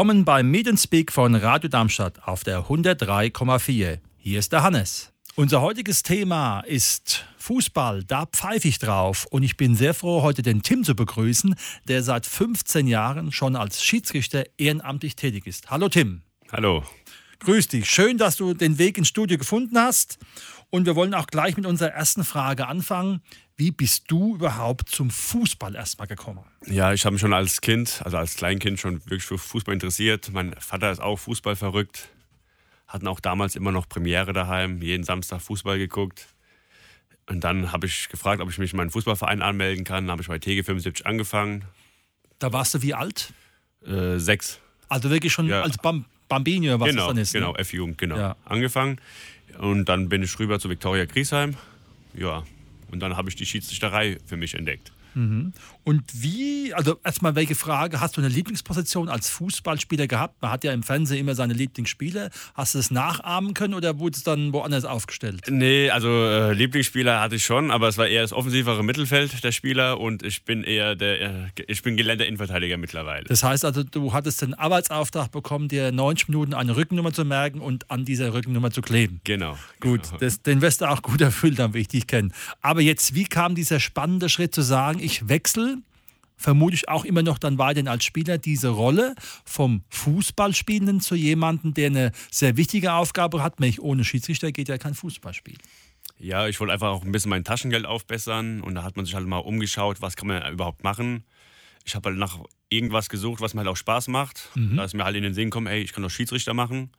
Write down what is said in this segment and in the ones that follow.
Willkommen beim Meet Speak von Radio Darmstadt auf der 103,4. Hier ist der Hannes. Unser heutiges Thema ist Fußball, da pfeife ich drauf. Und ich bin sehr froh, heute den Tim zu begrüßen, der seit 15 Jahren schon als Schiedsrichter ehrenamtlich tätig ist. Hallo Tim. Hallo. Grüß dich. Schön, dass du den Weg ins Studio gefunden hast. Und wir wollen auch gleich mit unserer ersten Frage anfangen. Wie bist du überhaupt zum Fußball erstmal gekommen? Ja, ich habe mich schon als Kind, also als Kleinkind schon wirklich für Fußball interessiert. Mein Vater ist auch Fußball verrückt. Hatten auch damals immer noch Premiere daheim, jeden Samstag Fußball geguckt. Und dann habe ich gefragt, ob ich mich in meinen Fußballverein anmelden kann. Dann habe ich bei TG75 angefangen. Da warst du wie alt? Äh, sechs. Also wirklich schon ja. als Bam Bambino, was genau, das dann ist. Genau, ne? F-Jugend, genau. Ja. Angefangen. Und dann bin ich rüber zu Viktoria Griesheim. Ja, und dann habe ich die Schiedsrichterei für mich entdeckt. Mhm. Und wie, also erstmal welche Frage, hast du eine Lieblingsposition als Fußballspieler gehabt? Man hat ja im Fernsehen immer seine Lieblingsspieler. Hast du es nachahmen können oder wurde es dann woanders aufgestellt? Nee, also äh, Lieblingsspieler hatte ich schon, aber es war eher das offensivere Mittelfeld der Spieler und ich bin eher der, äh, ich bin gelernter Innenverteidiger mittlerweile. Das heißt also, du hattest den Arbeitsauftrag bekommen, dir 90 Minuten eine Rückennummer zu merken und an dieser Rückennummer zu kleben. Genau. Gut, genau. Das, den wirst du auch gut erfüllt haben, wie ich dich kenne. Aber jetzt, wie kam dieser spannende Schritt zu sagen, ich wechsle vermute ich auch immer noch dann weiterhin als Spieler diese Rolle vom Fußballspielenden zu jemandem, der eine sehr wichtige Aufgabe hat. Nämlich ohne Schiedsrichter geht ja kein Fußballspiel. Ja, ich wollte einfach auch ein bisschen mein Taschengeld aufbessern und da hat man sich halt mal umgeschaut, was kann man überhaupt machen. Ich habe halt nach irgendwas gesucht, was mir halt auch Spaß macht. Mhm. Da ist mir halt in den Sinn gekommen, ey, ich kann doch Schiedsrichter machen.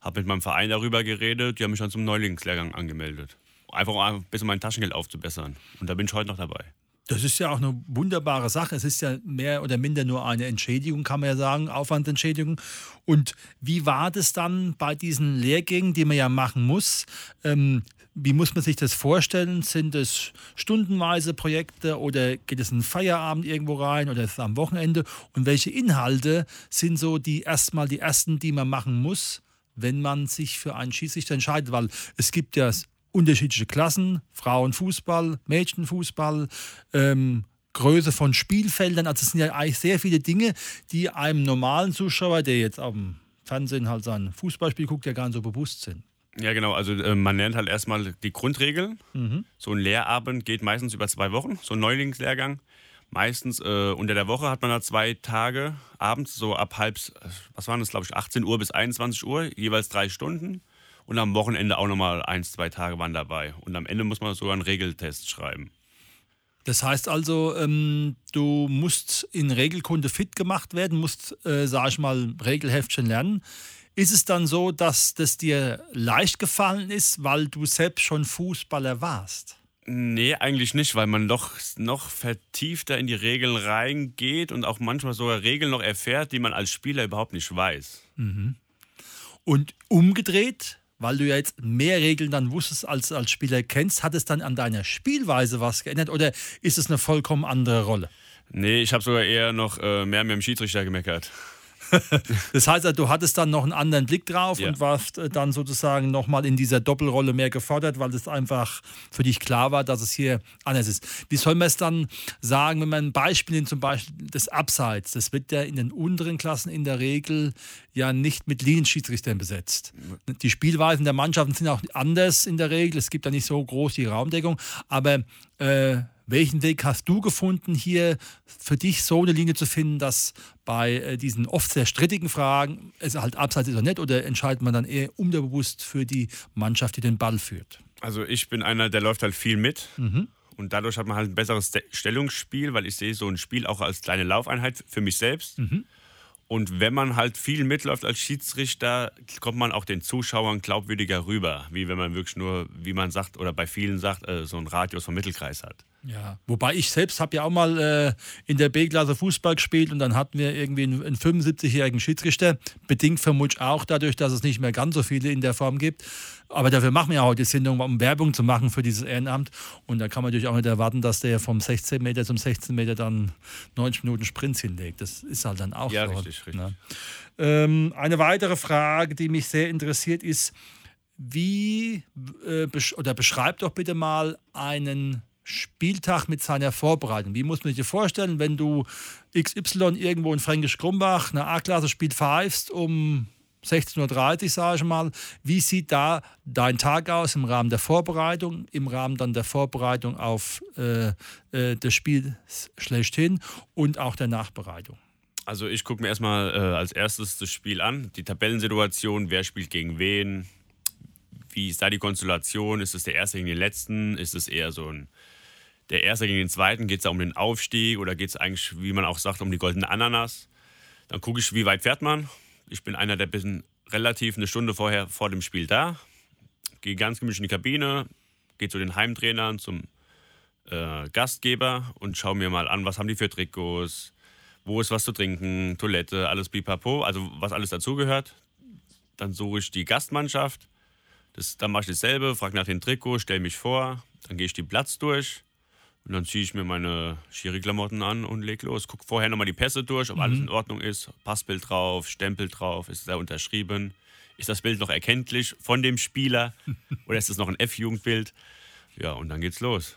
Habe mit meinem Verein darüber geredet, die haben mich dann zum Neulingslehrgang angemeldet. Einfach um ein bisschen mein Taschengeld aufzubessern. Und da bin ich heute noch dabei. Das ist ja auch eine wunderbare Sache. Es ist ja mehr oder minder nur eine Entschädigung, kann man ja sagen, Aufwandentschädigung. Und wie war das dann bei diesen Lehrgängen, die man ja machen muss? Ähm, wie muss man sich das vorstellen? Sind es stundenweise Projekte oder geht es in Feierabend irgendwo rein oder ist es am Wochenende? Und welche Inhalte sind so die erstmal die ersten, die man machen muss, wenn man sich für einen Schiedsrichter entscheidet? Weil es gibt ja unterschiedliche Klassen, Frauenfußball, Mädchenfußball, ähm, Größe von Spielfeldern. Also es sind ja eigentlich sehr viele Dinge, die einem normalen Zuschauer, der jetzt dem Fernsehen halt sein Fußballspiel guckt, ja gar nicht so bewusst sind. Ja, genau. Also äh, man lernt halt erstmal die Grundregeln. Mhm. So ein Lehrabend geht meistens über zwei Wochen, so ein Neulingslehrgang. Meistens äh, unter der Woche hat man da zwei Tage abends, so ab halb, was waren das, glaube ich, 18 Uhr bis 21 Uhr, jeweils drei Stunden. Und am Wochenende auch nochmal ein, zwei Tage waren dabei. Und am Ende muss man sogar einen Regeltest schreiben. Das heißt also, ähm, du musst in Regelkunde fit gemacht werden, musst, äh, sag ich mal, Regelheftchen lernen. Ist es dann so, dass das dir leicht gefallen ist, weil du selbst schon Fußballer warst? Nee, eigentlich nicht, weil man doch noch vertiefter in die Regeln reingeht und auch manchmal sogar Regeln noch erfährt, die man als Spieler überhaupt nicht weiß. Mhm. Und umgedreht, weil du ja jetzt mehr Regeln dann wusstest als als Spieler kennst, hat es dann an deiner Spielweise was geändert oder ist es eine vollkommen andere Rolle? Nee, ich habe sogar eher noch äh, mehr mit dem Schiedsrichter gemeckert. das heißt, du hattest dann noch einen anderen Blick drauf ja. und warst äh, dann sozusagen nochmal in dieser Doppelrolle mehr gefordert, weil es einfach für dich klar war, dass es hier anders ist. Wie soll man es dann sagen, wenn man ein Beispiel nimmt, zum Beispiel des Abseits? Das wird ja in den unteren Klassen in der Regel ja nicht mit Linienschiedsrichtern besetzt. Die Spielweisen der Mannschaften sind auch anders in der Regel. Es gibt da nicht so groß die Raumdeckung, aber äh, welchen Weg hast du gefunden, hier für dich so eine Linie zu finden, dass bei äh, diesen oft sehr strittigen Fragen es halt abseits ist oder nicht oder entscheidet man dann eher unterbewusst für die Mannschaft, die den Ball führt? Also ich bin einer, der läuft halt viel mit. Mhm. Und dadurch hat man halt ein besseres Stellungsspiel, weil ich sehe so ein Spiel auch als kleine Laufeinheit für mich selbst. Mhm. Und wenn man halt viel mitläuft als Schiedsrichter, kommt man auch den Zuschauern glaubwürdiger rüber, wie wenn man wirklich nur, wie man sagt oder bei vielen sagt, äh, so einen Radius vom Mittelkreis hat. Ja, wobei ich selbst habe ja auch mal äh, in der B-Klasse Fußball gespielt und dann hatten wir irgendwie einen, einen 75-jährigen Schiedsrichter, bedingt vermutlich auch dadurch, dass es nicht mehr ganz so viele in der Form gibt. Aber dafür machen wir ja heute die Sendung, um Werbung zu machen für dieses Ehrenamt. Und da kann man natürlich auch nicht erwarten, dass der vom 16 Meter zum 16 Meter dann 90 Minuten Sprints hinlegt. Das ist halt dann auch Ja, so. richtig, richtig. Ne? Ähm, eine weitere Frage, die mich sehr interessiert, ist, wie äh, besch oder beschreib doch bitte mal einen Spieltag mit seiner Vorbereitung. Wie muss man sich vorstellen, wenn du XY irgendwo in Fränkisch Krumbach eine A-Klasse spielt pfeifst um 16.30 Uhr, sage ich mal. Wie sieht da dein Tag aus im Rahmen der Vorbereitung, im Rahmen dann der Vorbereitung auf äh, äh, das Spiel schlechthin und auch der Nachbereitung? Also ich gucke mir erstmal äh, als erstes das Spiel an, die Tabellensituation, wer spielt gegen wen, wie ist da die Konstellation, ist es der Erste gegen den Letzten, ist es eher so ein, der Erste gegen den Zweiten, geht es da um den Aufstieg oder geht es eigentlich, wie man auch sagt, um die goldene Ananas. Dann gucke ich, wie weit fährt man. Ich bin einer, der bin relativ eine Stunde vorher vor dem Spiel da, gehe ganz gemütlich in die Kabine, gehe zu den Heimtrainern, zum äh, Gastgeber und schaue mir mal an, was haben die für Trikots, wo ist was zu trinken, Toilette, alles pipapo, also was alles dazugehört. Dann suche ich die Gastmannschaft, das, dann mache ich dasselbe, frage nach den Trikots, stelle mich vor, dann gehe ich den Platz durch und dann ziehe ich mir meine Schiri-Klamotten an und leg los. Guck vorher nochmal die Pässe durch, ob alles in Ordnung ist, Passbild drauf, Stempel drauf, ist da unterschrieben, ist das Bild noch erkenntlich von dem Spieler oder ist es noch ein F-Jugendbild? Ja, und dann geht's los.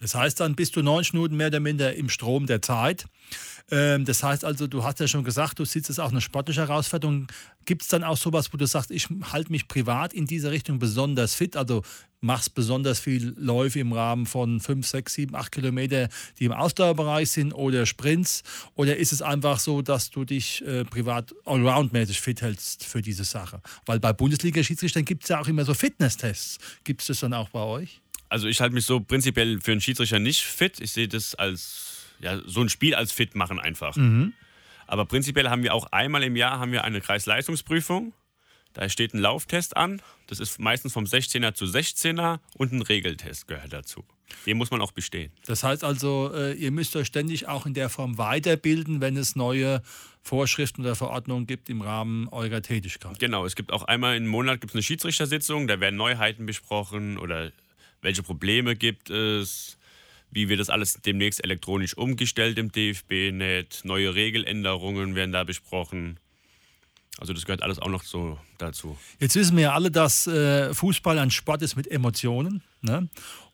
Das heißt, dann bist du 90 Minuten mehr oder minder im Strom der Zeit. Ähm, das heißt also, du hast ja schon gesagt, du siehst es auch eine sportliche Herausforderung. Gibt es dann auch sowas, wo du sagst, ich halte mich privat in dieser Richtung besonders fit, also machst besonders viel Läufe im Rahmen von 5, 6, 7, 8 Kilometer, die im Ausdauerbereich sind oder Sprints? Oder ist es einfach so, dass du dich äh, privat allroundmäßig fit hältst für diese Sache? Weil bei Bundesliga-Schiedsrichtern gibt es ja auch immer so Fitnesstests. Gibt es das dann auch bei euch? Also ich halte mich so prinzipiell für einen Schiedsrichter nicht fit. Ich sehe das als ja, so ein Spiel als fit machen einfach. Aber prinzipiell haben wir auch einmal im Jahr haben wir eine Kreisleistungsprüfung. Da steht ein Lauftest an. Das ist meistens vom 16er zu 16er und ein Regeltest gehört dazu. Den muss man auch bestehen. Das heißt also, äh, ihr müsst euch ständig auch in der Form weiterbilden, wenn es neue Vorschriften oder Verordnungen gibt im Rahmen eurer Tätigkeit. Genau, es gibt auch einmal im Monat gibt's eine Schiedsrichtersitzung, da werden Neuheiten besprochen oder welche Probleme gibt es, wie wird das alles demnächst elektronisch umgestellt im DFB-Net, neue Regeländerungen werden da besprochen. Also das gehört alles auch noch so dazu. Jetzt wissen wir ja alle, dass äh, Fußball ein Sport ist mit Emotionen. Ne?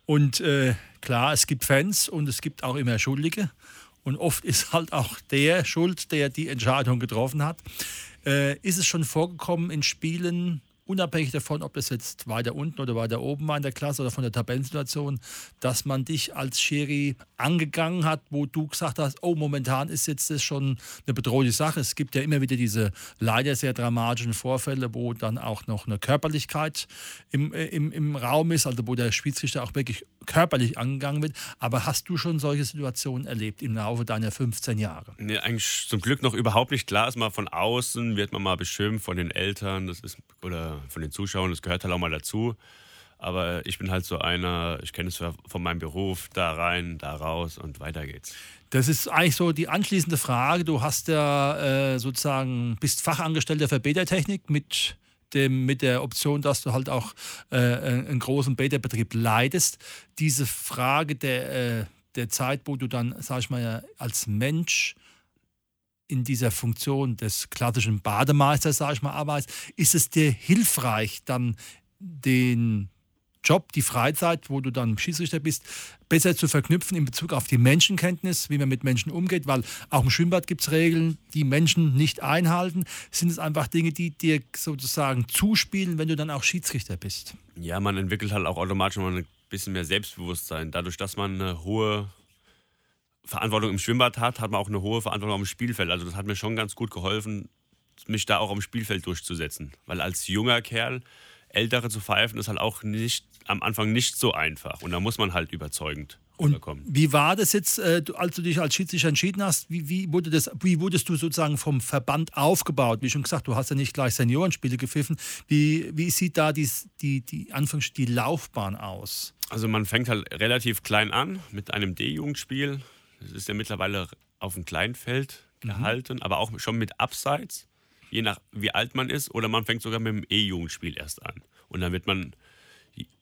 Und äh, klar, es gibt Fans und es gibt auch immer Schuldige. Und oft ist halt auch der schuld, der die Entscheidung getroffen hat. Äh, ist es schon vorgekommen in Spielen, unabhängig davon, ob das jetzt weiter unten oder weiter oben war in der Klasse oder von der Tabellensituation, dass man dich als Schiri angegangen hat, wo du gesagt hast, oh, momentan ist jetzt das schon eine bedrohliche Sache. Es gibt ja immer wieder diese leider sehr dramatischen Vorfälle, wo dann auch noch eine Körperlichkeit im, äh, im, im Raum ist, also wo der Schiedsrichter auch wirklich körperlich angegangen wird. Aber hast du schon solche Situationen erlebt im Laufe deiner 15 Jahre? Nee, eigentlich zum Glück noch überhaupt nicht klar ist mal von außen, wird man mal beschimpft von den Eltern, das ist oder von den Zuschauern, das gehört halt auch mal dazu. Aber ich bin halt so einer, ich kenne es von meinem Beruf, da rein, da raus und weiter geht's. Das ist eigentlich so die anschließende Frage. Du hast ja äh, sozusagen, bist Fachangestellter für Beta-Technik mit dem, mit der Option, dass du halt auch äh, einen großen Beta-Betrieb leidest. Diese Frage der, äh, der Zeit, wo du dann, sag ich mal, als Mensch in dieser Funktion des klassischen Bademeisters, sage ich mal, arbeitest, ist es dir hilfreich, dann den Job, die Freizeit, wo du dann Schiedsrichter bist, besser zu verknüpfen in Bezug auf die Menschenkenntnis, wie man mit Menschen umgeht, weil auch im Schwimmbad gibt es Regeln, die Menschen nicht einhalten. Sind es einfach Dinge, die dir sozusagen zuspielen, wenn du dann auch Schiedsrichter bist? Ja, man entwickelt halt auch automatisch mal ein bisschen mehr Selbstbewusstsein. Dadurch, dass man eine hohe Verantwortung im Schwimmbad hat, hat man auch eine hohe Verantwortung am Spielfeld. Also das hat mir schon ganz gut geholfen, mich da auch am Spielfeld durchzusetzen. Weil als junger Kerl Ältere zu pfeifen, ist halt auch nicht am Anfang nicht so einfach. Und da muss man halt überzeugend Und wie war das jetzt, äh, als du dich als Schiedsrichter entschieden hast? Wie, wie, wurde das, wie wurdest du sozusagen vom Verband aufgebaut? Wie schon gesagt, du hast ja nicht gleich Seniorenspiele gepfiffen. Wie, wie sieht da die, die, die, Anfangs die Laufbahn aus? Also man fängt halt relativ klein an mit einem D-Jugendspiel. Das ist ja mittlerweile auf dem Kleinfeld gehalten, aber auch schon mit Abseits, je nach wie alt man ist. Oder man fängt sogar mit dem E-Jugendspiel erst an. Und dann wird man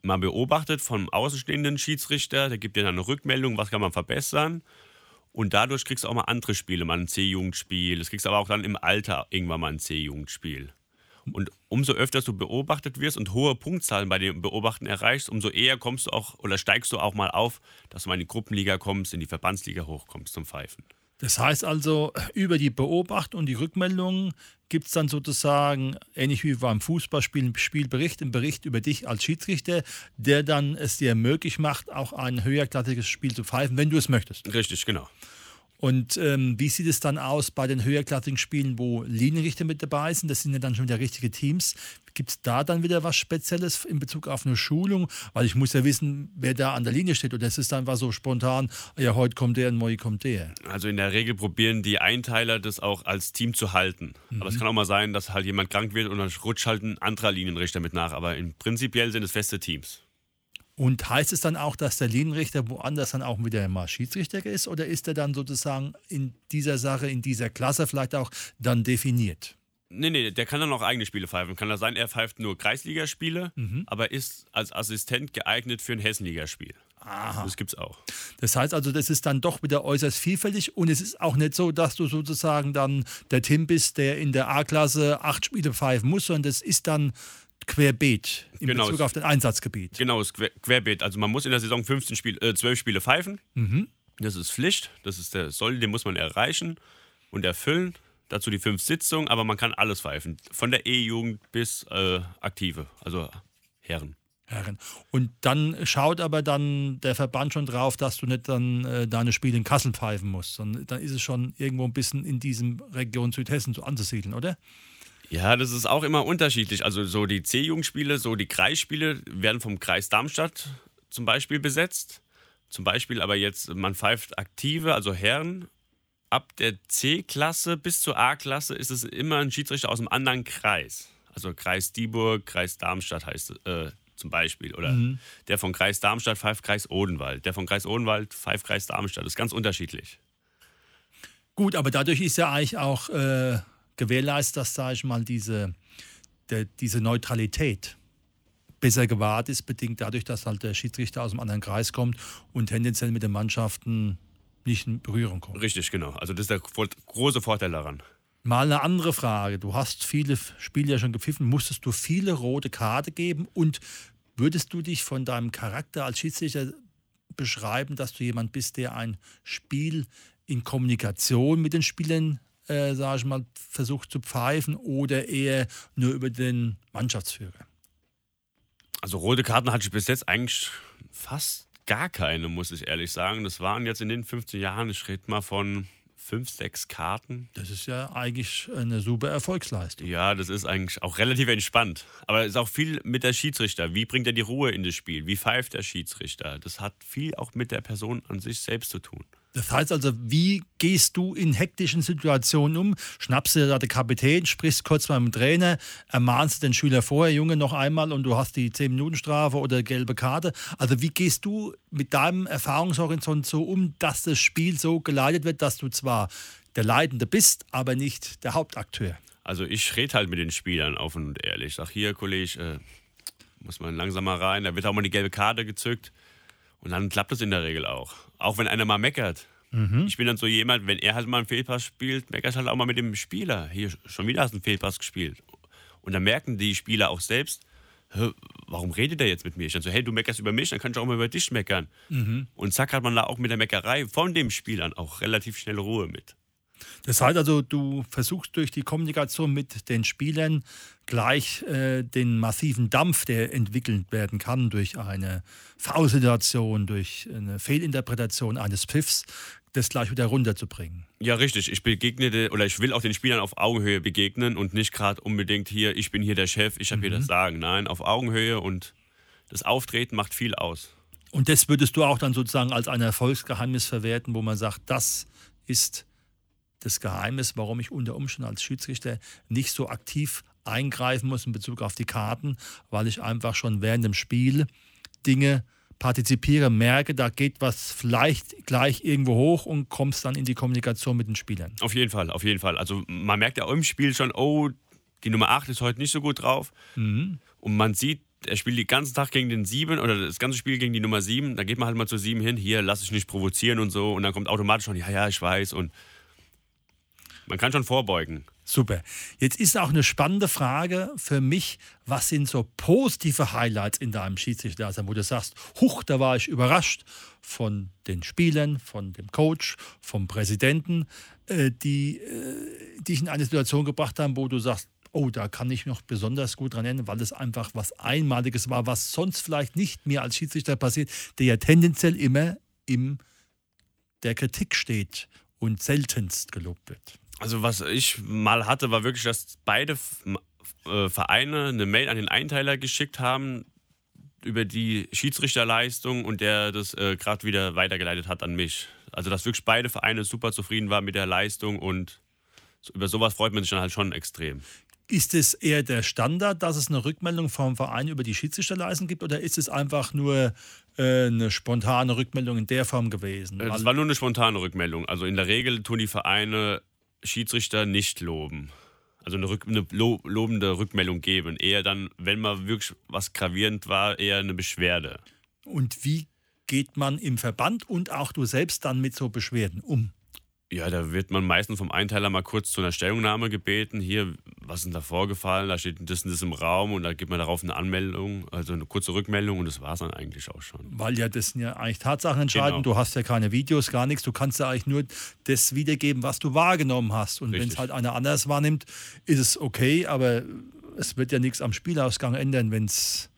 mal beobachtet vom außenstehenden Schiedsrichter, der gibt dir dann eine Rückmeldung, was kann man verbessern. Und dadurch kriegst du auch mal andere Spiele, mal ein C-Jugendspiel. Das kriegst du aber auch dann im Alter irgendwann mal ein C-Jugendspiel. Und umso öfter du beobachtet wirst und hohe Punktzahlen bei dem Beobachten erreichst, umso eher kommst du auch oder steigst du auch mal auf, dass du mal in die Gruppenliga kommst, in die Verbandsliga hochkommst zum Pfeifen. Das heißt also, über die Beobachtung und die Rückmeldungen gibt es dann sozusagen, ähnlich wie beim Fußballspiel, einen Spielbericht, einen Bericht über dich als Schiedsrichter, der dann es dir möglich macht, auch ein höherklassiges Spiel zu pfeifen, wenn du es möchtest. Richtig, genau. Und ähm, wie sieht es dann aus bei den höherklassigen Spielen, wo Linienrichter mit dabei sind? Das sind ja dann schon wieder richtige Teams. Gibt es da dann wieder was Spezielles in Bezug auf eine Schulung? Weil ich muss ja wissen, wer da an der Linie steht. Oder es ist einfach so spontan, ja, heute kommt der und morgen kommt der. Also in der Regel probieren die Einteiler das auch als Team zu halten. Mhm. Aber es kann auch mal sein, dass halt jemand krank wird und dann rutscht halt ein anderer Linienrichter mit nach. Aber in, prinzipiell sind es feste Teams. Und heißt es dann auch, dass der Linienrichter woanders dann auch wieder mal Schiedsrichter ist oder ist er dann sozusagen in dieser Sache, in dieser Klasse vielleicht auch dann definiert? Nee, nee, der kann dann auch eigene Spiele pfeifen. Kann das sein, er pfeift nur Kreisligaspiele, mhm. aber ist als Assistent geeignet für ein Hessenligaspiel. Aha. Das gibt's auch. Das heißt also, das ist dann doch wieder äußerst vielfältig und es ist auch nicht so, dass du sozusagen dann der Tim bist, der in der A-Klasse acht Spiele pfeifen muss, sondern das ist dann querbeet in genau, Bezug auf das Einsatzgebiet. Genau, ist querbeet. Also man muss in der Saison 15 Spiel, äh, 12 Spiele pfeifen. Mhm. Das ist Pflicht, das ist der Soll, den muss man erreichen und erfüllen. Dazu die fünf Sitzungen, aber man kann alles pfeifen. Von der E-Jugend bis äh, Aktive, also Herren. Herren. Und dann schaut aber dann der Verband schon drauf, dass du nicht dann äh, deine Spiele in Kassel pfeifen musst, sondern dann ist es schon irgendwo ein bisschen in diesem Region Südhessen so anzusiedeln, oder? Ja, das ist auch immer unterschiedlich. Also so die C-Jugendspiele, so die Kreisspiele werden vom Kreis Darmstadt zum Beispiel besetzt. Zum Beispiel aber jetzt, man pfeift aktive, also Herren. Ab der C-Klasse bis zur A-Klasse ist es immer ein Schiedsrichter aus einem anderen Kreis. Also Kreis Dieburg, Kreis Darmstadt heißt äh, zum Beispiel. Oder mhm. der von Kreis Darmstadt pfeift Kreis Odenwald. Der von Kreis Odenwald pfeift Kreis Darmstadt. Das ist ganz unterschiedlich. Gut, aber dadurch ist ja eigentlich auch äh, gewährleistet, dass, sage ich mal, diese, der, diese Neutralität besser gewahrt ist, bedingt dadurch, dass halt der Schiedsrichter aus einem anderen Kreis kommt und tendenziell mit den Mannschaften nicht in Berührung kommt. Richtig, genau. Also das ist der große Vorteil daran. Mal eine andere Frage. Du hast viele Spiele ja schon gepfiffen. Musstest du viele rote Karte geben? Und würdest du dich von deinem Charakter als Schiedsrichter beschreiben, dass du jemand bist, der ein Spiel in Kommunikation mit den Spielern äh, sage ich mal, versucht zu pfeifen oder eher nur über den Mannschaftsführer? Also rote Karten hatte ich bis jetzt eigentlich fast gar keine, muss ich ehrlich sagen. Das waren jetzt in den 15 Jahren, ich rede mal von fünf, sechs Karten. Das ist ja eigentlich eine super Erfolgsleistung. Ja, das ist eigentlich auch relativ entspannt. Aber es ist auch viel mit der Schiedsrichter. Wie bringt er die Ruhe in das Spiel? Wie pfeift der Schiedsrichter? Das hat viel auch mit der Person an sich selbst zu tun. Das heißt also, wie gehst du in hektischen Situationen um? Schnappst du da den Kapitän, sprichst kurz mal mit dem Trainer, ermahnst den Schüler vorher, Junge, noch einmal und du hast die 10-Minuten-Strafe oder gelbe Karte. Also wie gehst du mit deinem Erfahrungshorizont so um, dass das Spiel so geleitet wird, dass du zwar der Leitende bist, aber nicht der Hauptakteur? Also ich rede halt mit den Spielern offen und ehrlich. Ich sag hier, Kollege, äh, muss man langsamer rein. Da wird auch mal die gelbe Karte gezückt. Und dann klappt es in der Regel auch. Auch wenn einer mal meckert. Mhm. Ich bin dann so jemand, wenn er halt mal einen Fehlpass spielt, meckert halt auch mal mit dem Spieler. Hier, schon wieder hast du einen Fehlpass gespielt. Und dann merken die Spieler auch selbst, warum redet er jetzt mit mir? Ich dann so, hey, du meckerst über mich, dann kann ich auch mal über dich meckern. Mhm. Und zack hat man da auch mit der Meckerei von dem Spielern auch relativ schnell Ruhe mit. Das heißt also, du versuchst durch die Kommunikation mit den Spielern gleich äh, den massiven Dampf, der entwickelt werden kann durch eine V-Situation, durch eine Fehlinterpretation eines Pfiffs, das gleich wieder runterzubringen. Ja, richtig. Ich begegne oder ich will auch den Spielern auf Augenhöhe begegnen und nicht gerade unbedingt hier, ich bin hier der Chef, ich habe mhm. hier das mhm. Sagen. Nein, auf Augenhöhe und das Auftreten macht viel aus. Und das würdest du auch dann sozusagen als ein Erfolgsgeheimnis verwerten, wo man sagt, das ist das Geheimnis, warum ich unter Umständen als Schiedsrichter nicht so aktiv eingreifen muss in Bezug auf die Karten, weil ich einfach schon während dem Spiel Dinge partizipiere, merke, da geht was vielleicht gleich irgendwo hoch und kommst dann in die Kommunikation mit den Spielern. Auf jeden Fall, auf jeden Fall. Also man merkt ja im Spiel schon, oh, die Nummer 8 ist heute nicht so gut drauf. Mhm. Und man sieht er spielt den ganzen Tag gegen den Sieben oder das ganze Spiel gegen die Nummer Sieben. Da geht man halt mal zu Sieben hin, hier, lass dich nicht provozieren und so. Und dann kommt automatisch schon, ja, ja, ich weiß. Und man kann schon vorbeugen. Super. Jetzt ist auch eine spannende Frage für mich, was sind so positive Highlights in deinem Schiedsrichter, wo du sagst, huch, da war ich überrascht von den Spielern, von dem Coach, vom Präsidenten, äh, die äh, dich in eine Situation gebracht haben, wo du sagst, oh, da kann ich noch besonders gut dran erinnern, weil es einfach was Einmaliges war, was sonst vielleicht nicht mehr als Schiedsrichter passiert, der ja tendenziell immer in der Kritik steht und seltenst gelobt wird. Also was ich mal hatte, war wirklich, dass beide äh, Vereine eine Mail an den Einteiler geschickt haben über die Schiedsrichterleistung und der das äh, gerade wieder weitergeleitet hat an mich. Also dass wirklich beide Vereine super zufrieden waren mit der Leistung und über sowas freut man sich dann halt schon extrem. Ist es eher der Standard, dass es eine Rückmeldung vom Verein über die Schiedsrichterleistung gibt oder ist es einfach nur äh, eine spontane Rückmeldung in der Form gewesen? Es war nur eine spontane Rückmeldung. Also in der Regel tun die Vereine Schiedsrichter nicht loben. Also eine, Rück, eine lobende Rückmeldung geben. Eher dann, wenn mal wirklich was gravierend war, eher eine Beschwerde. Und wie geht man im Verband und auch du selbst dann mit so Beschwerden um? Ja, da wird man meistens vom Einteiler mal kurz zu einer Stellungnahme gebeten. Hier, was ist denn da vorgefallen? Da steht das und das im Raum und da gibt man darauf eine Anmeldung, also eine kurze Rückmeldung und das war es dann eigentlich auch schon. Weil ja das sind ja eigentlich Tatsachen entscheidend. Genau. Du hast ja keine Videos, gar nichts. Du kannst ja eigentlich nur das wiedergeben, was du wahrgenommen hast. Und wenn es halt einer anders wahrnimmt, ist es okay, aber es wird ja nichts am Spielausgang ändern, wenn es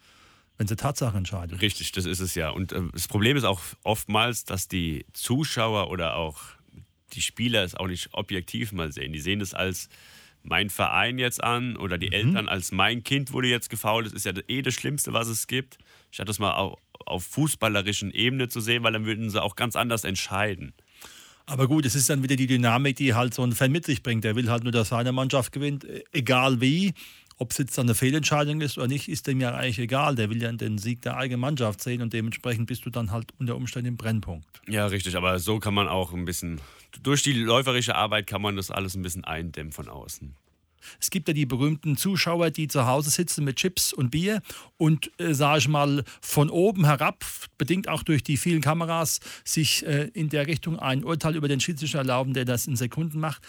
wenn sie Tatsache entscheidet. Richtig, das ist es ja. Und äh, das Problem ist auch oftmals, dass die Zuschauer oder auch die Spieler es auch nicht objektiv mal sehen. Die sehen es als mein Verein jetzt an oder die mhm. Eltern als mein Kind wurde jetzt gefault. Das ist ja eh das Schlimmste, was es gibt. Statt das mal auf, auf fußballerischen Ebene zu sehen, weil dann würden sie auch ganz anders entscheiden. Aber gut, es ist dann wieder die Dynamik, die halt so ein Fan mit sich bringt. Der will halt nur, dass seine Mannschaft gewinnt, egal wie. Ob es jetzt dann eine Fehlentscheidung ist oder nicht, ist dem ja eigentlich egal. Der will ja den Sieg der eigenen Mannschaft sehen und dementsprechend bist du dann halt unter Umständen im Brennpunkt. Ja, richtig, aber so kann man auch ein bisschen, durch die läuferische Arbeit kann man das alles ein bisschen eindämmen von außen. Es gibt ja die berühmten Zuschauer, die zu Hause sitzen mit Chips und Bier und, äh, sage ich mal, von oben herab, bedingt auch durch die vielen Kameras, sich äh, in der Richtung ein Urteil über den Schiedsrichter erlauben, der das in Sekunden macht.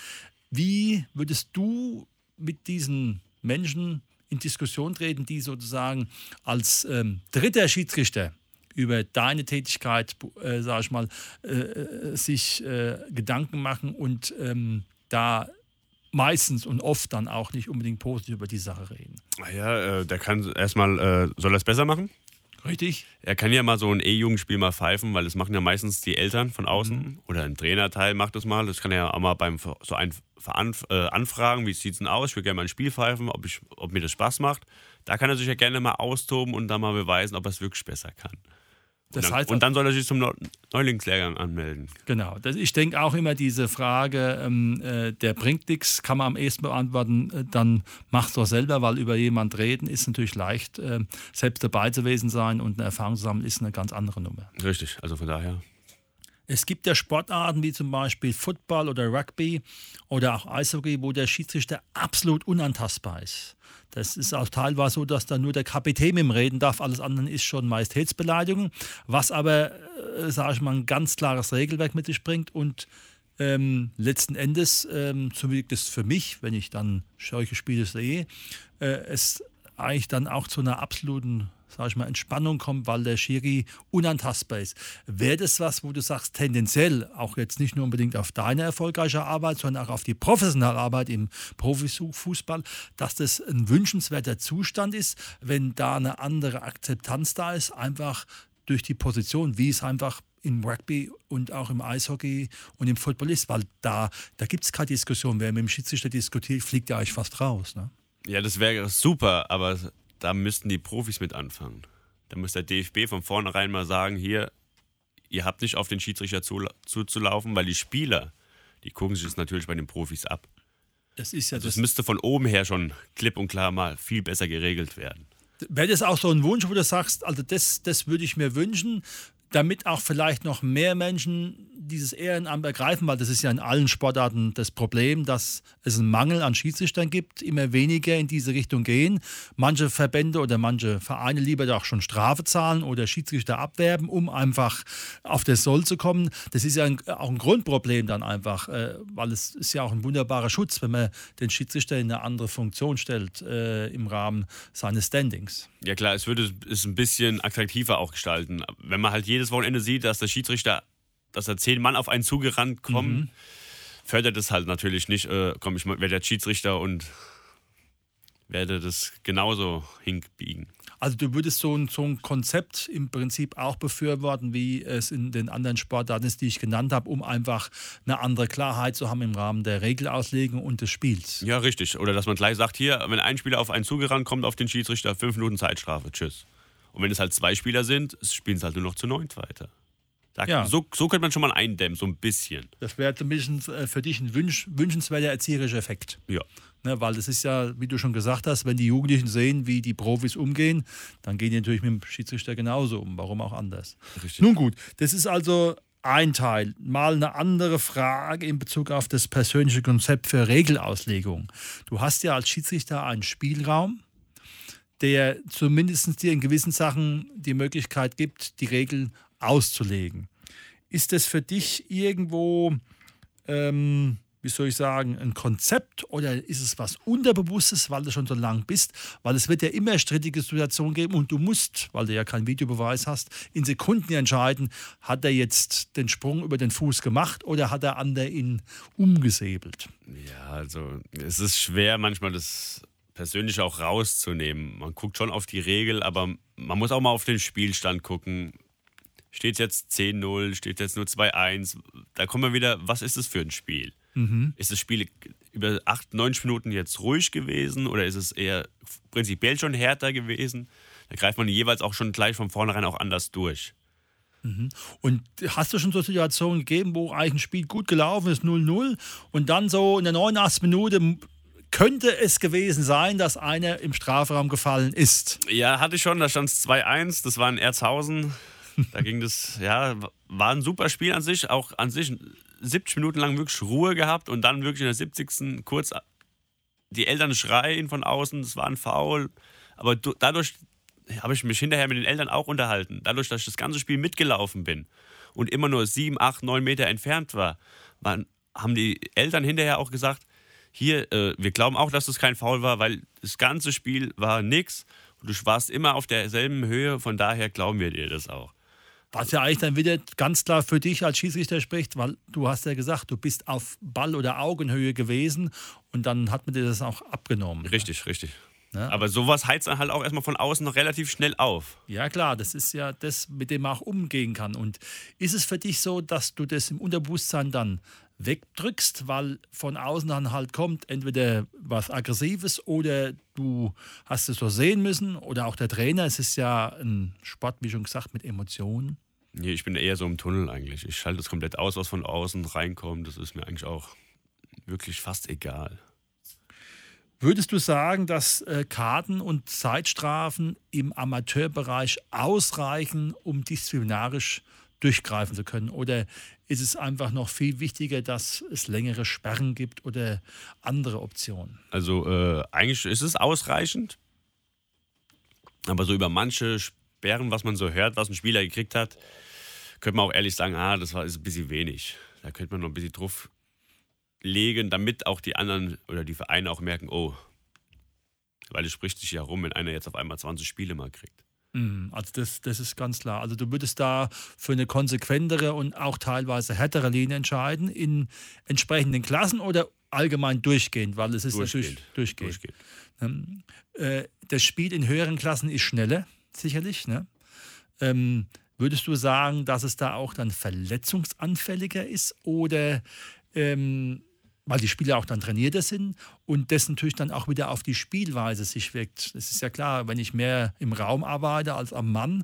Wie würdest du mit diesen Menschen in Diskussion treten, die sozusagen als ähm, dritter Schiedsrichter über deine Tätigkeit, äh, sage ich mal, äh, äh, sich äh, Gedanken machen und ähm, da meistens und oft dann auch nicht unbedingt positiv über die Sache reden. Ja, äh, der kann erstmal, äh, soll er es besser machen? Richtig. Er kann ja mal so ein E-Jugendspiel mal pfeifen, weil das machen ja meistens die Eltern von außen mhm. oder ein Trainerteil macht das mal. Das kann er ja auch mal beim so ein äh, anfragen, wie sieht es denn aus? Ich würde gerne mal ein Spiel pfeifen, ob, ich, ob mir das Spaß macht. Da kann er sich ja gerne mal austoben und dann mal beweisen, ob er es wirklich besser kann. Und dann, heißt, und dann soll er sich zum Neulingslehrgang anmelden. Genau. Ich denke auch immer diese Frage, ähm, äh, der bringt nichts, kann man am ehesten beantworten, äh, dann mach es doch selber, weil über jemand reden ist natürlich leicht. Äh, selbst dabei zu gewesen sein und eine Erfahrung zu sammeln, ist eine ganz andere Nummer. Richtig, also von daher. Es gibt ja Sportarten wie zum Beispiel Football oder Rugby oder auch Eishockey, wo der Schiedsrichter absolut unantastbar ist. Das ist auch teilweise so, dass da nur der Kapitän mit ihm reden darf, alles andere ist schon Majestätsbeleidigung, was aber, äh, sage ich mal, ein ganz klares Regelwerk mit sich bringt und ähm, letzten Endes, ähm, zumindest für mich, wenn ich dann solche Spiele sehe, äh, es eigentlich dann auch zu einer absoluten sage ich mal, Entspannung kommt, weil der Schiri unantastbar ist. Wäre das was, wo du sagst, tendenziell, auch jetzt nicht nur unbedingt auf deine erfolgreiche Arbeit, sondern auch auf die professionelle Arbeit im Profifußball, dass das ein wünschenswerter Zustand ist, wenn da eine andere Akzeptanz da ist, einfach durch die Position, wie es einfach im Rugby und auch im Eishockey und im Football ist, weil da, da gibt es keine Diskussion. Wer mit dem Schiedsrichter diskutiert, fliegt ja eigentlich fast raus. Ne? Ja, das wäre super, aber da müssten die Profis mit anfangen. Da muss der DFB von vornherein mal sagen, hier, ihr habt nicht auf den Schiedsrichter zuzulaufen, weil die Spieler, die gucken sich das natürlich bei den Profis ab. Das ist ja also das, das müsste von oben her schon klipp und klar mal viel besser geregelt werden. Wäre das auch so ein Wunsch, wo du sagst, also das, das würde ich mir wünschen, damit auch vielleicht noch mehr Menschen dieses Ehrenamt ergreifen, weil das ist ja in allen Sportarten das Problem, dass es einen Mangel an Schiedsrichtern gibt, immer weniger in diese Richtung gehen. Manche Verbände oder manche Vereine lieber doch schon Strafe zahlen oder Schiedsrichter abwerben, um einfach auf das Soll zu kommen. Das ist ja ein, auch ein Grundproblem dann einfach, äh, weil es ist ja auch ein wunderbarer Schutz, wenn man den Schiedsrichter in eine andere Funktion stellt äh, im Rahmen seines Standings. Ja klar, es würde es ein bisschen attraktiver auch gestalten. Wenn man halt jedes Wochenende sieht, dass der Schiedsrichter, dass da zehn Mann auf einen zugerannt kommen, mhm. fördert es halt natürlich nicht, äh, komm, ich werde der Schiedsrichter und werde das genauso hinbiegen. Also du würdest so ein, so ein Konzept im Prinzip auch befürworten, wie es in den anderen Sportarten ist, die ich genannt habe, um einfach eine andere Klarheit zu haben im Rahmen der Regelauslegung und des Spiels. Ja, richtig. Oder dass man gleich sagt, hier, wenn ein Spieler auf einen zugerannt kommt, auf den Schiedsrichter, fünf Minuten Zeitstrafe, tschüss. Und wenn es halt zwei Spieler sind, spielen es halt nur noch zu neunt weiter. Da, ja. so, so könnte man schon mal eindämmen, so ein bisschen. Das wäre bisschen äh, für dich ein wünsch, wünschenswerter erzieherischer Effekt. Ja. Ne, weil das ist ja, wie du schon gesagt hast, wenn die Jugendlichen sehen, wie die Profis umgehen, dann gehen die natürlich mit dem Schiedsrichter genauso um. Warum auch anders? Richtig. Nun gut, das ist also ein Teil. Mal eine andere Frage in Bezug auf das persönliche Konzept für Regelauslegung. Du hast ja als Schiedsrichter einen Spielraum, der zumindest dir in gewissen Sachen die Möglichkeit gibt, die Regeln auszulegen. Ist das für dich irgendwo ähm, wie soll ich sagen, ein Konzept oder ist es was Unterbewusstes, weil du schon so lang bist? Weil es wird ja immer strittige Situationen geben und du musst, weil du ja keinen Videobeweis hast, in Sekunden entscheiden, hat er jetzt den Sprung über den Fuß gemacht oder hat er an der ihn umgesäbelt? Ja, also es ist schwer manchmal das persönlich auch rauszunehmen. Man guckt schon auf die Regel, aber man muss auch mal auf den Spielstand gucken. Steht jetzt 10-0, steht jetzt nur 2-1. Da kommen wir wieder, was ist es für ein Spiel? Mhm. Ist das Spiel über acht, neun Minuten jetzt ruhig gewesen oder ist es eher prinzipiell schon härter gewesen? Da greift man jeweils auch schon gleich von vornherein auch anders durch. Mhm. Und hast du schon so Situationen gegeben, wo eigentlich ein Spiel gut gelaufen ist, 0-0, und dann so in der 89. Minute könnte es gewesen sein, dass einer im Strafraum gefallen ist? Ja, hatte ich schon. Da stand es 2-1. Das war in Erzhausen. Da ging das, ja, war ein super Spiel an sich. Auch an sich 70 Minuten lang wirklich Ruhe gehabt und dann wirklich in der 70. kurz die Eltern schreien von außen, es war ein Foul. Aber dadurch habe ich mich hinterher mit den Eltern auch unterhalten. Dadurch, dass ich das ganze Spiel mitgelaufen bin und immer nur 7, 8, 9 Meter entfernt war, waren, haben die Eltern hinterher auch gesagt, hier, äh, wir glauben auch, dass das kein Foul war, weil das ganze Spiel war nix und du warst immer auf derselben Höhe, von daher glauben wir dir das auch. Was ja eigentlich dann wieder ganz klar für dich als Schiedsrichter spricht, weil du hast ja gesagt, du bist auf Ball- oder Augenhöhe gewesen und dann hat man dir das auch abgenommen. Richtig, richtig. Ja. Aber sowas heizt dann halt auch erstmal von außen noch relativ schnell auf. Ja, klar, das ist ja das, mit dem man auch umgehen kann. Und ist es für dich so, dass du das im Unterbewusstsein dann wegdrückst, weil von außen dann halt kommt entweder was Aggressives oder du hast es so sehen müssen oder auch der Trainer. Es ist ja ein Sport, wie schon gesagt, mit Emotionen. Nee, ich bin eher so im Tunnel eigentlich. Ich schalte es komplett aus, was von außen reinkommt. Das ist mir eigentlich auch wirklich fast egal. Würdest du sagen, dass äh, Karten und Zeitstrafen im Amateurbereich ausreichen, um disziplinarisch durchgreifen zu können? Oder ist es einfach noch viel wichtiger, dass es längere Sperren gibt oder andere Optionen? Also äh, eigentlich ist es ausreichend, aber so über manche Sperren, was man so hört, was ein Spieler gekriegt hat, könnte man auch ehrlich sagen, ah, das ist ein bisschen wenig. Da könnte man noch ein bisschen drauf legen, damit auch die anderen oder die Vereine auch merken, oh, weil es spricht sich ja rum, wenn einer jetzt auf einmal 20 Spiele mal kriegt. Mhm, also das, das ist ganz klar. Also du würdest da für eine konsequentere und auch teilweise härtere Linie entscheiden in entsprechenden Klassen oder allgemein durchgehend, weil es ist durchgehend. natürlich durchgehend. durchgehend. Ähm, äh, das Spiel in höheren Klassen ist schneller, sicherlich. Ne? Ähm, würdest du sagen, dass es da auch dann verletzungsanfälliger ist oder ähm, weil die Spieler auch dann trainierter sind und das natürlich dann auch wieder auf die Spielweise sich wirkt. Es ist ja klar, wenn ich mehr im Raum arbeite als am Mann,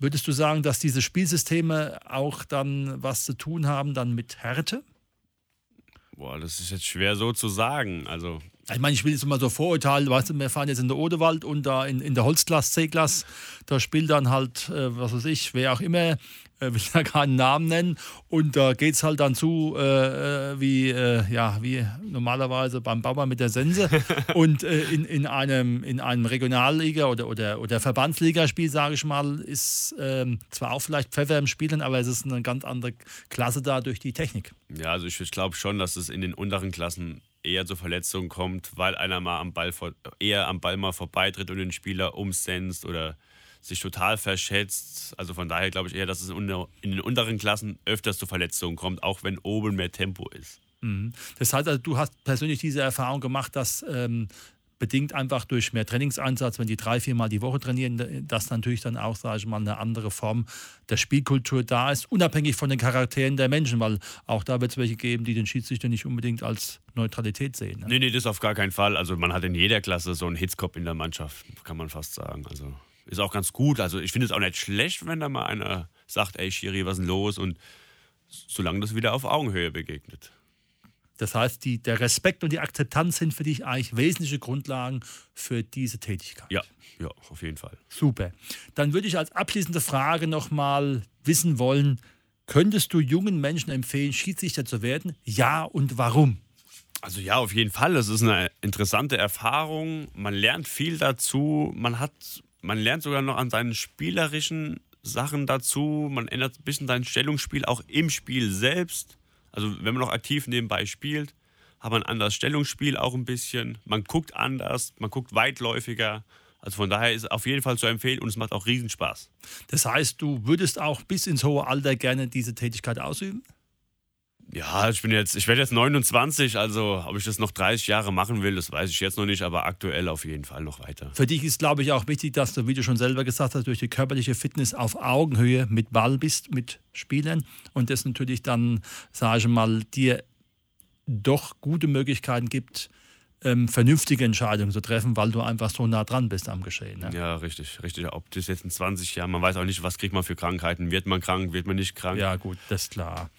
würdest du sagen, dass diese Spielsysteme auch dann was zu tun haben dann mit Härte? Boah, das ist jetzt schwer so zu sagen. Also Ich meine, ich will jetzt mal so Vorurteil, weißt du, wir fahren jetzt in der Odewald und da in, in der Holzklasse, C-Klasse, da spielt dann halt, äh, was weiß ich, wer auch immer, äh, will ja keinen Namen nennen. Und da geht es halt dann zu, äh, äh, wie, äh, ja, wie normalerweise beim Bauer mit der Sense. und äh, in, in, einem, in einem Regionalliga- oder, oder, oder Verbandsligaspiel, sage ich mal, ist ähm, zwar auch vielleicht Pfeffer im Spielen, aber es ist eine ganz andere Klasse da durch die Technik. Ja, also ich, ich glaube schon, dass es in den unteren Klassen eher zu Verletzungen kommt, weil einer mal am Ball vor, eher am Ball mal vorbeitritt und den Spieler umsenzt oder sich total verschätzt. Also von daher glaube ich eher, dass es in den unteren Klassen öfters zu Verletzungen kommt, auch wenn oben mehr Tempo ist. Mhm. Das heißt also, du hast persönlich diese Erfahrung gemacht, dass ähm, bedingt einfach durch mehr Trainingseinsatz, wenn die drei, viermal die Woche trainieren, dass natürlich dann auch, sage ich mal, eine andere Form der Spielkultur da ist, unabhängig von den Charakteren der Menschen, weil auch da wird es welche geben, die den Schiedsrichter nicht unbedingt als Neutralität sehen. Ne? Nee, nee, das auf gar keinen Fall. Also man hat in jeder Klasse so einen Hitzkopf in der Mannschaft, kann man fast sagen. Also ist auch ganz gut. Also ich finde es auch nicht schlecht, wenn da mal einer sagt, ey Schiri, was ist denn los? Und solange das wieder auf Augenhöhe begegnet. Das heißt, die, der Respekt und die Akzeptanz sind für dich eigentlich wesentliche Grundlagen für diese Tätigkeit. Ja, ja, auf jeden Fall. Super. Dann würde ich als abschließende Frage nochmal wissen wollen, könntest du jungen Menschen empfehlen, Schiedsrichter zu werden? Ja und warum? Also ja, auf jeden Fall. Es ist eine interessante Erfahrung. Man lernt viel dazu. Man hat, man lernt sogar noch an seinen spielerischen Sachen dazu. Man ändert ein bisschen sein Stellungsspiel auch im Spiel selbst. Also wenn man noch aktiv nebenbei spielt, hat man ein anderes Stellungsspiel auch ein bisschen. Man guckt anders, man guckt weitläufiger. Also von daher ist es auf jeden Fall zu empfehlen und es macht auch Riesenspaß. Das heißt, du würdest auch bis ins hohe Alter gerne diese Tätigkeit ausüben? Ja, ich bin jetzt, ich werde jetzt 29, also ob ich das noch 30 Jahre machen will, das weiß ich jetzt noch nicht, aber aktuell auf jeden Fall noch weiter. Für dich ist, glaube ich, auch wichtig, dass du, wie du schon selber gesagt hast, durch die körperliche Fitness auf Augenhöhe mit Ball bist, mit Spielern und das natürlich dann, sage ich mal, dir doch gute Möglichkeiten gibt, ähm, vernünftige Entscheidungen zu treffen, weil du einfach so nah dran bist am Geschehen. Ne? Ja, richtig, richtig. Ob das jetzt in 20 Jahren, man weiß auch nicht, was kriegt man für Krankheiten. Wird man krank, wird man nicht krank? Ja, gut, das ist klar.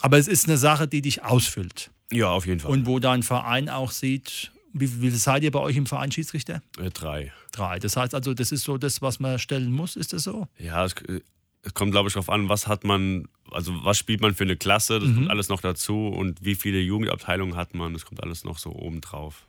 Aber es ist eine Sache, die dich ausfüllt. Ja, auf jeden Fall. Und wo dein Verein auch sieht, wie, wie seid ihr bei euch im Verein Schiedsrichter? Äh, drei. Drei. Das heißt also, das ist so das, was man stellen muss, ist das so? Ja, es, es kommt, glaube ich, darauf an, was hat man, also was spielt man für eine Klasse, das mhm. kommt alles noch dazu und wie viele Jugendabteilungen hat man, das kommt alles noch so oben drauf.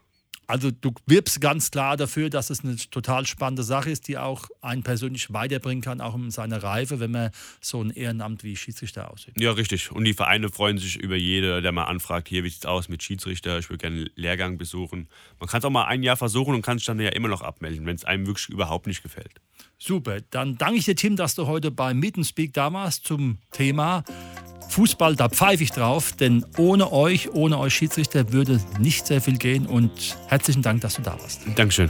Also du wirbst ganz klar dafür, dass es eine total spannende Sache ist, die auch einen persönlich weiterbringen kann, auch in seiner Reife, wenn man so ein Ehrenamt wie Schiedsrichter ausübt. Ja, richtig. Und die Vereine freuen sich über jede, der mal anfragt, hier, wie sieht es aus mit Schiedsrichter, ich würde gerne einen Lehrgang besuchen. Man kann es auch mal ein Jahr versuchen und kann sich dann ja immer noch abmelden, wenn es einem wirklich überhaupt nicht gefällt. Super, dann danke ich dir, Tim, dass du heute bei Meet and Speak da warst zum Thema Fußball, da pfeife ich drauf, denn ohne euch, ohne euch Schiedsrichter würde nicht sehr viel gehen und herzlichen Dank, dass du da warst. Dankeschön.